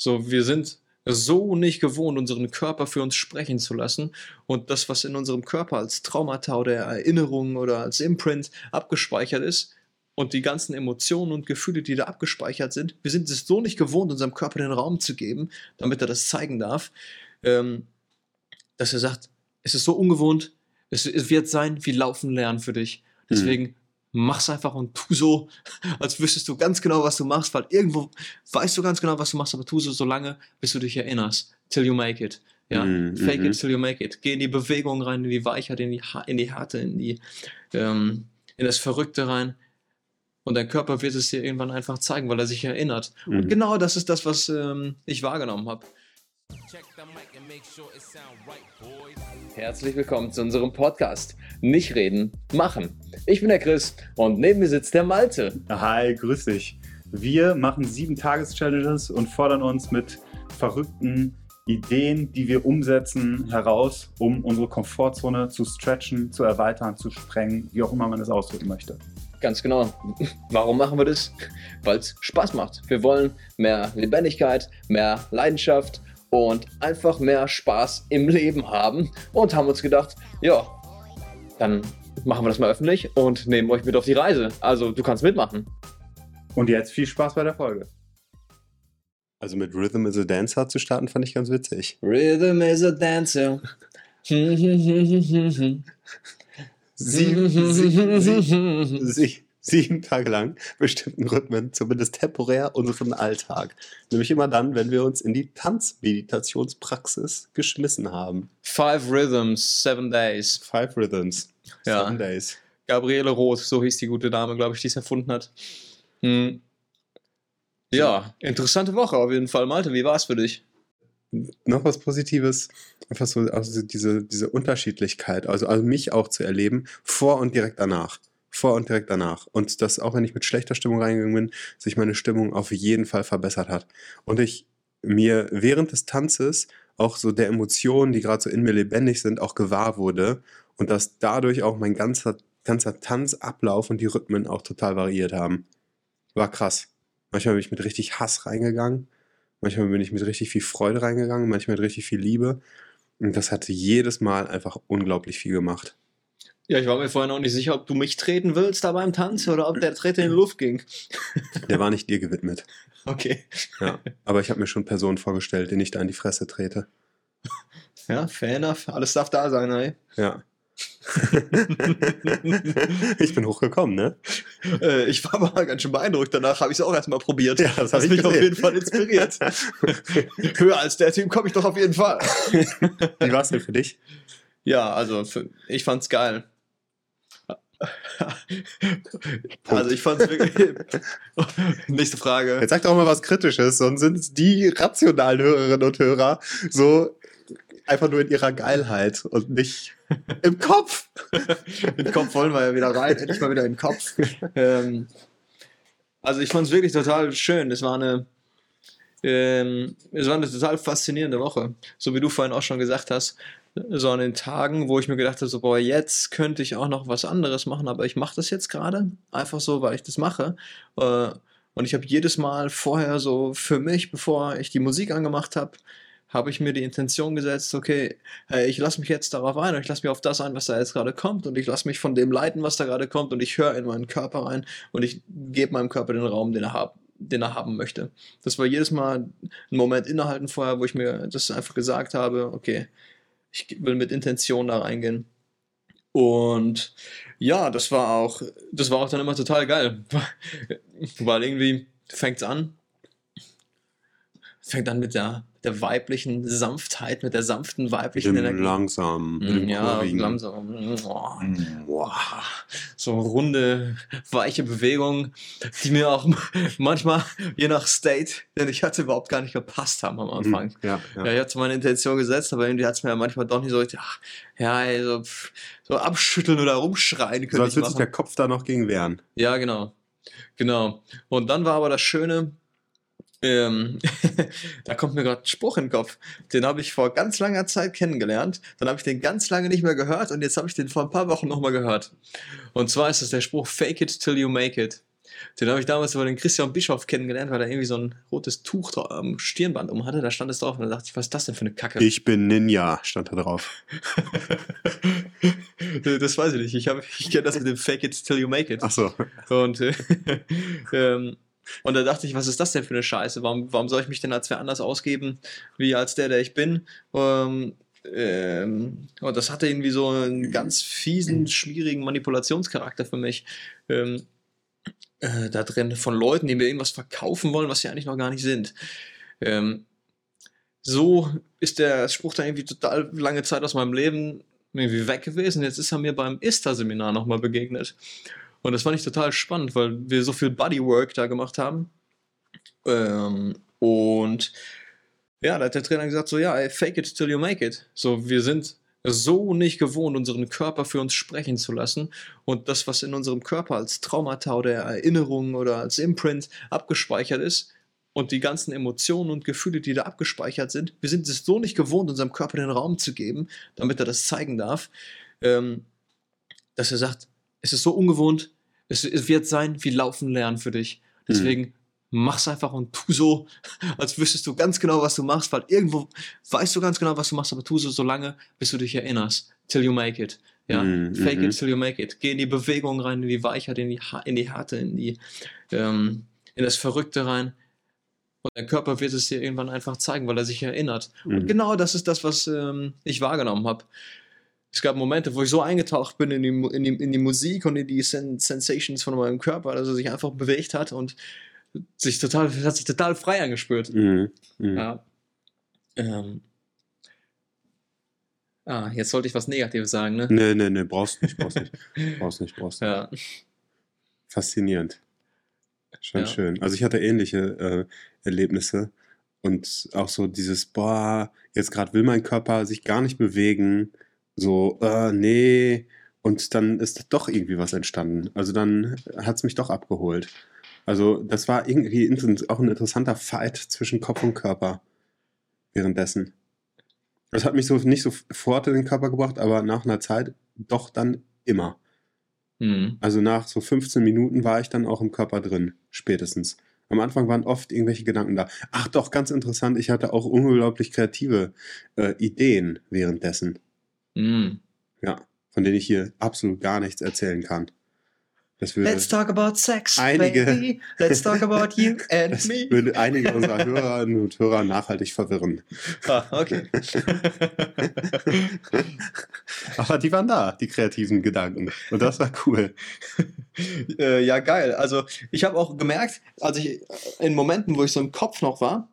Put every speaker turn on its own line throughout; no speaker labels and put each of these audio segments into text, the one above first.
So, wir sind so nicht gewohnt, unseren Körper für uns sprechen zu lassen und das, was in unserem Körper als Traumata oder Erinnerung oder als Imprint abgespeichert ist und die ganzen Emotionen und Gefühle, die da abgespeichert sind, wir sind es so nicht gewohnt, unserem Körper den Raum zu geben, damit er das zeigen darf, ähm, dass er sagt, es ist so ungewohnt, es, wird sein wie Laufen lernen für dich. Deswegen mhm mach's einfach und tu so, als wüsstest du ganz genau, was du machst, weil irgendwo weißt du ganz genau, was du machst, aber tu so so lange, bis du dich erinnerst. Till you make it. Ja, mm, fake it till you make it. Geh in die Bewegung rein, in die Weichheit, in die, in die Härte, in die, ähm, in das Verrückte rein. Und dein Körper wird es dir irgendwann einfach zeigen, weil er sich erinnert. Mm. Und mhm. genau das ist das, was ähm, ich wahrgenommen habe. Herzlich willkommen zu unserem Podcast. Nicht reden, machen. Ich bin der Chris und neben mir sitzt der Malte.
Hi, grüß dich. Wir machen sieben Tages-Challenges und fordern uns mit verrückten Ideen, die wir umsetzen, heraus, um unsere Komfortzone zu stretchen, zu erweitern, zu sprengen, wie auch immer man es ausdrücken möchte.
Ganz genau. Warum machen wir das? Weil es Spaß macht. Wir wollen mehr Lebendigkeit, mehr Leidenschaft und einfach mehr Spaß im Leben haben und haben uns gedacht, ja, dann machen wir das mal öffentlich und nehmen euch mit auf die Reise. Also du kannst mitmachen.
Und jetzt viel Spaß bei der Folge.
Also mit Rhythm is a Dancer zu starten, fand ich ganz witzig.
Rhythm is a Dancer.
sieben, sieben, sieben, sieben Tage lang bestimmten Rhythmen, zumindest temporär, unseren Alltag. Nämlich immer dann, wenn wir uns in die Tanzmeditationspraxis geschmissen haben.
Five Rhythms, Seven Days.
Five Rhythms,
ja. Seven Days. Gabriele Roth, so hieß die gute Dame, glaube ich, die es erfunden hat. Hm. Ja, interessante Woche auf jeden Fall. Malte, wie war es für dich?
Noch was Positives, einfach so also diese, diese Unterschiedlichkeit, also, also mich auch zu erleben, vor und direkt danach vor und direkt danach. Und dass auch wenn ich mit schlechter Stimmung reingegangen bin, sich meine Stimmung auf jeden Fall verbessert hat. Und ich mir während des Tanzes auch so der Emotionen, die gerade so in mir lebendig sind, auch gewahr wurde und dass dadurch auch mein ganzer, ganzer Tanzablauf und die Rhythmen auch total variiert haben. War krass. Manchmal bin ich mit richtig Hass reingegangen, manchmal bin ich mit richtig viel Freude reingegangen, manchmal mit richtig viel Liebe. Und das hat jedes Mal einfach unglaublich viel gemacht.
Ja, ich war mir vorher noch nicht sicher, ob du mich treten willst da beim Tanz oder ob der Tritt in die Luft ging.
Der war nicht dir gewidmet.
Okay.
Ja, aber ich habe mir schon Personen vorgestellt, denen ich da in die Fresse trete.
Ja, fair enough. Alles darf da sein, ey.
Ja. ich bin hochgekommen, ne?
Äh, ich war aber ganz schön beeindruckt. Danach habe ich es auch erstmal probiert. Ja, das hat mich gesehen. auf jeden Fall inspiriert. Höher als der Team komme ich doch auf jeden Fall.
Wie war es denn für dich?
Ja, also für, ich fand's geil. Also ich fand es wirklich. Nächste Frage.
Jetzt sag doch mal was Kritisches, sonst sind die rationalen Hörerinnen und Hörer so einfach nur in ihrer Geilheit und nicht im Kopf.
Im Kopf wollen wir ja wieder rein, endlich mal wieder im Kopf. Ähm, also ich fand es wirklich total schön. Es war eine, ähm, es war eine total faszinierende Woche. So wie du vorhin auch schon gesagt hast so an den Tagen, wo ich mir gedacht habe, so, boah, jetzt könnte ich auch noch was anderes machen, aber ich mache das jetzt gerade einfach so, weil ich das mache. Äh, und ich habe jedes Mal vorher so für mich, bevor ich die Musik angemacht habe, habe ich mir die Intention gesetzt, okay, ich lasse mich jetzt darauf ein und ich lasse mich auf das ein, was da jetzt gerade kommt und ich lasse mich von dem leiten, was da gerade kommt und ich höre in meinen Körper rein und ich gebe meinem Körper den Raum, den er, hab, den er haben möchte. Das war jedes Mal ein Moment innehalten vorher, wo ich mir das einfach gesagt habe, okay, ich will mit Intention da reingehen. Und ja, das war auch, das war auch dann immer total geil. Weil irgendwie fängt es an, fängt an mit der der weiblichen Sanftheit, mit der sanften weiblichen
mit Energie. Langsam,
dem ja, langsam. Oh, oh, so runde, weiche Bewegungen, die mir auch manchmal, je nach State, denn ich hatte überhaupt gar nicht gepasst haben am mhm, Anfang. Ja, ja. ja ich hatte meine Intention gesetzt, aber irgendwie hat es mir ja manchmal doch nicht so richtig, ach, ja, so, so abschütteln oder rumschreien können. So
als würde sich der Kopf da noch gegen wehren.
Ja, genau. Genau. Und dann war aber das Schöne, ähm, da kommt mir gerade ein Spruch in den Kopf. Den habe ich vor ganz langer Zeit kennengelernt. Dann habe ich den ganz lange nicht mehr gehört und jetzt habe ich den vor ein paar Wochen nochmal gehört. Und zwar ist es der Spruch Fake it till you make it. Den habe ich damals über den Christian Bischof kennengelernt, weil er irgendwie so ein rotes Tuch am Stirnband um hatte. Da stand es drauf und da dachte ich, was ist das denn für eine Kacke?
Ich bin Ninja, stand da drauf.
das weiß ich nicht. Ich, hab- ich kenne das mit dem Fake it till you make it.
Ach so.
Und, äh, ähm, und da dachte ich, was ist das denn für eine Scheiße? Warum, warum soll ich mich denn als wer anders ausgeben, wie als der, der ich bin? Ähm, ähm, und das hatte irgendwie so einen ganz fiesen, schwierigen Manipulationscharakter für mich. Ähm, äh, da drin von Leuten, die mir irgendwas verkaufen wollen, was sie eigentlich noch gar nicht sind. Ähm, so ist der Spruch dann irgendwie total lange Zeit aus meinem Leben irgendwie weg gewesen. Jetzt ist er mir beim ISTA-Seminar nochmal begegnet. Und das fand ich total spannend, weil wir so viel Bodywork da gemacht haben. Ähm, und ja, da hat der Trainer gesagt, so ja, ey, fake it till you make it. So, wir sind so nicht gewohnt, unseren Körper für uns sprechen zu lassen. Und das, was in unserem Körper als Traumata oder Erinnerung oder als Imprint abgespeichert ist, und die ganzen Emotionen und Gefühle, die da abgespeichert sind, wir sind es so nicht gewohnt, unserem Körper den Raum zu geben, damit er das zeigen darf, ähm, dass er sagt, es ist so ungewohnt, es, es wird sein wie Laufen lernen für dich. Deswegen mach's einfach und tu so, als wüsstest du ganz genau, was du machst, weil irgendwo weißt du ganz genau, was du machst, aber tu so so lange, bis du dich erinnerst. Till you make it. Ja,
Mhm,
fake
mhm.
it till you make it. Geh in die Bewegung rein, in die Weichheit, in die, Ha- in die Härte, in die, ähm, in das Verrückte rein. Und dein Körper wird es dir irgendwann einfach zeigen, weil er sich erinnert. Und
Mhm.
genau das ist das, was ähm, ich wahrgenommen habe. Es gab Momente, wo ich so eingetaucht bin in die, in die, in die Musik und in die Sen Sensations von meinem Körper, dass er sich einfach bewegt hat und sich total, hat sich total frei angespürt.
Mhm. Mhm.
Ja. Ähm. Ah, jetzt sollte ich was Negatives sagen, ne?
Nee, nee, nee, brauchst nicht, brauchst nicht. Brauchst nicht, brauchst nicht.
Ja.
Faszinierend. Schon
Ja.
schön. Also ich hatte ähnliche äh, Erlebnisse und auch so dieses, boah, jetzt gerade will mein Körper sich gar nicht bewegen, so, äh, nee, und dann ist doch irgendwie was entstanden. Also dann hat es mich doch abgeholt. Also das war irgendwie auch ein interessanter Fight zwischen Kopf und Körper währenddessen. Das hat mich so nicht sofort in den Körper gebracht, aber nach einer Zeit doch dann immer.
Hm.
Also nach so 15 Minuten war ich dann auch im Körper drin, spätestens. Am Anfang waren oft irgendwelche Gedanken da. Ach doch, ganz interessant, ich hatte auch unglaublich kreative äh, Ideen währenddessen.
Hm.
Ja, von denen ich hier absolut gar nichts erzählen kann. Das würde,
Let's talk about sex,
Einige-
baby. Let's talk about you and
das
me.
würde einige unserer Hörerinnen und Hörer nachhaltig verwirren.
Ah, okay.
Aber die waren da, die kreativen Gedanken. Und das war cool.
äh, ja, geil. Also ich habe auch gemerkt, als ich in Momenten, wo ich so im Kopf noch war,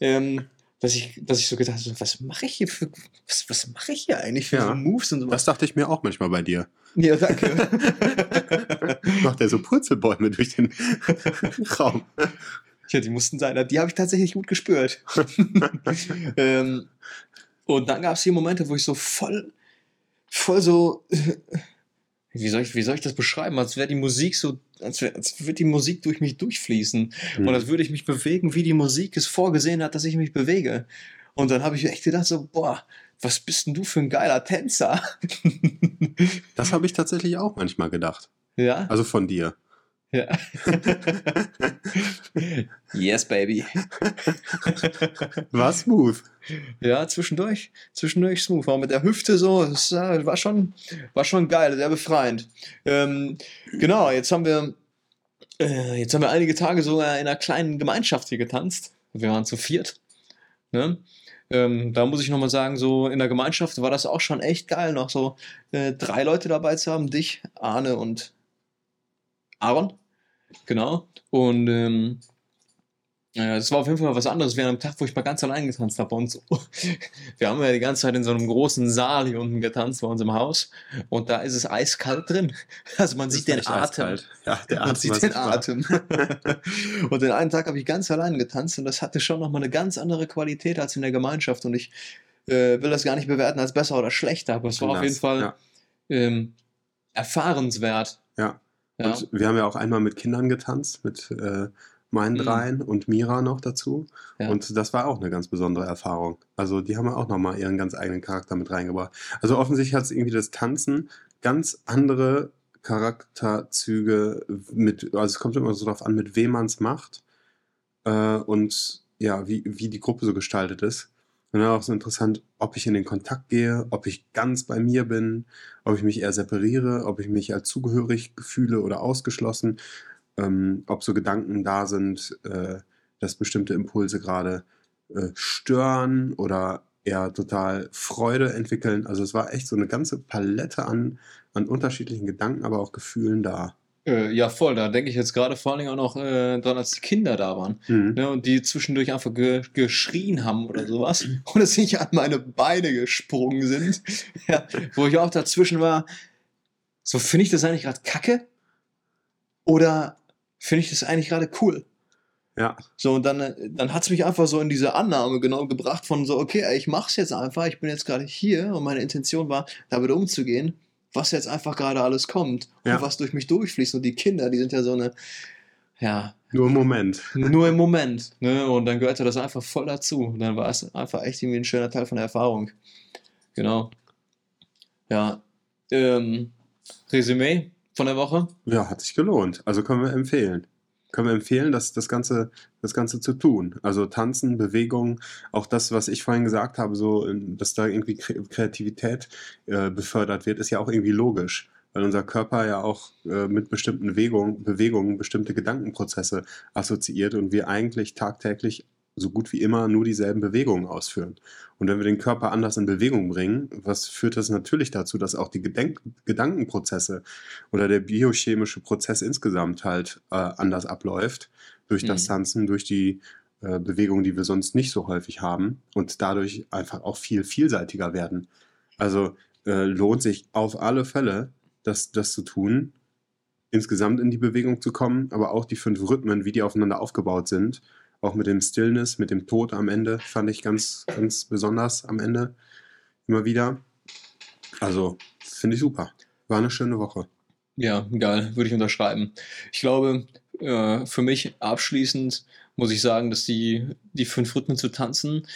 ähm, dass ich, dass ich so gedacht habe, was mache ich hier für, was, was mache ich hier eigentlich für
Ja.
so Moves und so
Das dachte ich mir auch manchmal bei dir.
Ja, danke.
Macht er so Purzelbäume durch den Raum.
ja, die mussten sein. Die habe ich tatsächlich gut gespürt. ähm, und dann gab es hier Momente, wo ich so voll, voll so, wie soll ich, wie soll ich das beschreiben? Als wäre die Musik so, als, als würde die Musik durch mich durchfließen.
Mhm.
Und als würde ich mich bewegen, wie die Musik es vorgesehen hat, dass ich mich bewege. Und dann habe ich echt gedacht so, boah, was bist denn du für ein geiler Tänzer?
Das habe ich tatsächlich auch manchmal gedacht.
ja?
Also von dir.
Ja. yes, baby.
War smooth.
Ja, zwischendurch, zwischendurch smooth. Auch mit der Hüfte so, das äh, war schon, war schon geil, sehr befreiend. Ähm, genau, jetzt haben wir, äh, jetzt haben wir einige Tage sogar in einer kleinen Gemeinschaft hier getanzt. Wir waren zu viert. Ne? Ähm, da muss ich nochmal sagen, so in der Gemeinschaft war das auch schon echt geil, noch so äh, drei Leute dabei zu haben, dich, Arne und Aaron. Genau. Und ähm, ja, das war auf jeden Fall was anderes während dem Tag, wo ich mal ganz allein getanzt habe. Und so. wir haben ja die ganze Zeit in so einem großen Saal hier unten getanzt bei uns im Haus. Und da ist es eiskalt drin. Also man sieht den Atem.
Ja, der
Man
Atem
sieht
war
den. Atem. und den einen Tag habe ich ganz allein getanzt und das hatte schon nochmal eine ganz andere Qualität als in der Gemeinschaft. Und ich äh, will das gar nicht bewerten als besser oder schlechter, aber es war auf
Anders,
jeden Fall
Ja.
ähm, erfahrenswert.
Ja.
Ja.
Und wir haben ja auch einmal mit Kindern getanzt, mit äh, meinen
Mhm.
dreien und Mira noch dazu.
Ja.
Und das war auch eine ganz besondere Erfahrung. Also die haben ja auch nochmal ihren ganz eigenen Charakter mit reingebracht. Also offensichtlich hat es irgendwie das Tanzen ganz andere Charakterzüge mit, also es kommt immer so darauf an, mit wem man es macht äh, und ja, wie, wie die Gruppe so gestaltet ist. Und dann auch so interessant, ob ich in den Kontakt gehe, ob ich ganz bei mir bin, ob ich mich eher separiere, ob ich mich als zugehörig fühle oder ausgeschlossen, ähm, ob so Gedanken da sind, äh, dass bestimmte Impulse gerade äh, stören oder eher total Freude entwickeln. Also es war echt so eine ganze Palette an, an unterschiedlichen Gedanken, aber auch Gefühlen da.
Äh, ja, voll. Da denke ich jetzt gerade vor allen Dingen auch noch äh, dran, als die Kinder da waren.
Mhm.
Ne, und die zwischendurch einfach ge geschrien haben oder sowas. Und es nicht an meine Beine gesprungen sind. ja, wo ich auch dazwischen war. So, finde ich das eigentlich gerade kacke? Oder finde ich das eigentlich gerade cool?
Ja,
So, und dann, dann hat es mich einfach so in diese Annahme genau gebracht von so, okay, ich mach's jetzt einfach, ich bin jetzt gerade hier und meine Intention war, damit umzugehen, was jetzt einfach gerade alles kommt
Ja.
und was durch mich durchfließt. Und die Kinder, die sind ja so eine, ja,
nur im Moment.
nur im Moment. Ne? Und dann gehörte das einfach voll dazu. Und dann war es einfach echt irgendwie ein schöner Teil von der Erfahrung. Genau. Ja. Ähm, Resümee von der Woche.
Ja, hat sich gelohnt. Also können wir empfehlen. Können wir empfehlen, das, das, Ganze, das Ganze zu tun. Also Tanzen, Bewegung, auch das, was ich vorhin gesagt habe, so, ähm, dass da irgendwie Kre- Kreativität äh, befördert wird, ist ja auch irgendwie logisch. Weil unser Körper ja auch äh, mit bestimmten Bewegung, Bewegungen bestimmte Gedankenprozesse assoziiert und wir eigentlich tagtäglich so gut wie immer nur dieselben Bewegungen ausführen. Und wenn wir den Körper anders in Bewegung bringen, was führt das natürlich dazu, dass auch die Gedenk Gedankenprozesse oder der biochemische Prozess insgesamt halt äh, anders abläuft durch das
Mhm.
Tanzen, durch die äh, Bewegungen, die wir sonst nicht so häufig haben und dadurch einfach auch viel vielseitiger werden. Also äh, lohnt sich auf alle Fälle, das, das zu tun, insgesamt in die Bewegung zu kommen, aber auch die fünf Rhythmen, wie die aufeinander aufgebaut sind, auch mit dem Stillness, mit dem Tod am Ende, fand ich ganz, ganz besonders am Ende immer wieder. Also finde ich super. War eine schöne Woche.
Ja, geil, würde ich unterschreiben. Ich glaube, äh, für mich abschließend muss ich sagen, dass die, die fünf Rhythmen zu tanzen,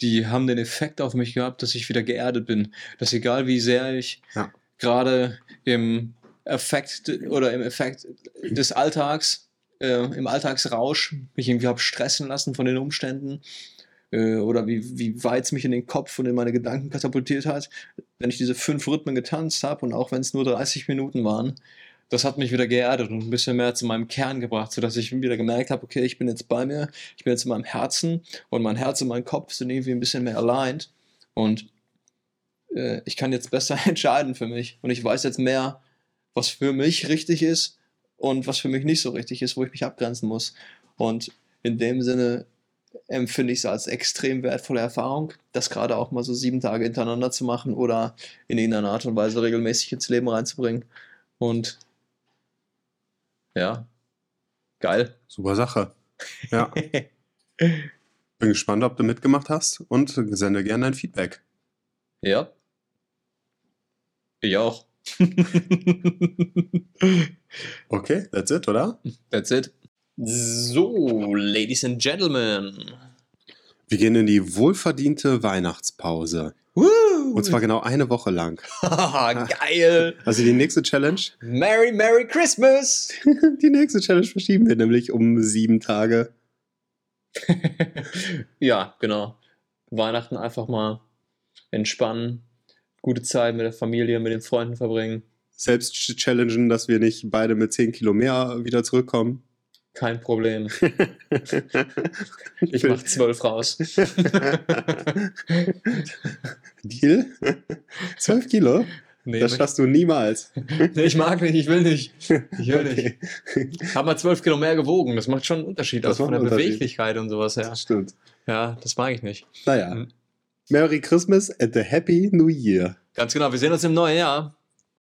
die haben den Effekt auf mich gehabt, dass ich wieder geerdet bin. Dass egal wie sehr ich
Ja.
gerade im Effekt oder im Effekt des Alltags, äh, im Alltagsrausch mich irgendwie habe stressen lassen von den Umständen äh, oder wie, wie weit es mich in den Kopf und in meine Gedanken katapultiert hat, wenn ich diese fünf Rhythmen getanzt habe und auch wenn es nur 30 Minuten waren, das hat mich wieder geerdet und ein bisschen mehr zu meinem Kern gebracht, sodass ich wieder gemerkt habe, okay, ich bin jetzt bei mir, ich bin jetzt in meinem Herzen und mein Herz und mein Kopf sind irgendwie ein bisschen mehr aligned und äh, ich kann jetzt besser entscheiden für mich und ich weiß jetzt mehr, was für mich richtig ist und was für mich nicht so richtig ist, wo ich mich abgrenzen muss. Und in dem Sinne empfinde ich es als extrem wertvolle Erfahrung, das gerade auch mal so sieben Tage hintereinander zu machen oder in irgendeiner Art und Weise regelmäßig ins Leben reinzubringen. Und ja, geil.
Super Sache. Ja. Bin gespannt, ob du mitgemacht hast und sende gerne dein Feedback.
ja. Ich auch.
Okay, that's it, oder?
That's it. So, Ladies and Gentlemen.
Wir gehen in die wohlverdiente Weihnachtspause.
Woo!
Und zwar genau eine Woche lang.
geil.
Also die nächste Challenge,
Merry, Merry Christmas.
die nächste Challenge verschieben wir nämlich um sieben Tage.
ja, genau. Weihnachten einfach mal entspannen, gute Zeit mit der Familie, mit den Freunden verbringen.
Selbst ch- challengen, dass wir nicht beide mit 10 Kilo mehr wieder zurückkommen.
Kein Problem. Ich mach zwölf raus.
Deal? 12 Kilo?
Nee,
Das schaffst du niemals.
nee, ich mag nicht, ich will nicht. Ich will nicht.
Okay.
Hab mal zwölf Kilo mehr gewogen. Das macht schon einen Unterschied,
Das
also von der. Beweglichkeit und sowas her.
Das stimmt.
Ja, das mag ich nicht.
Naja. Merry Christmas and a Happy New Year.
Ganz genau, wir sehen uns im neuen Jahr.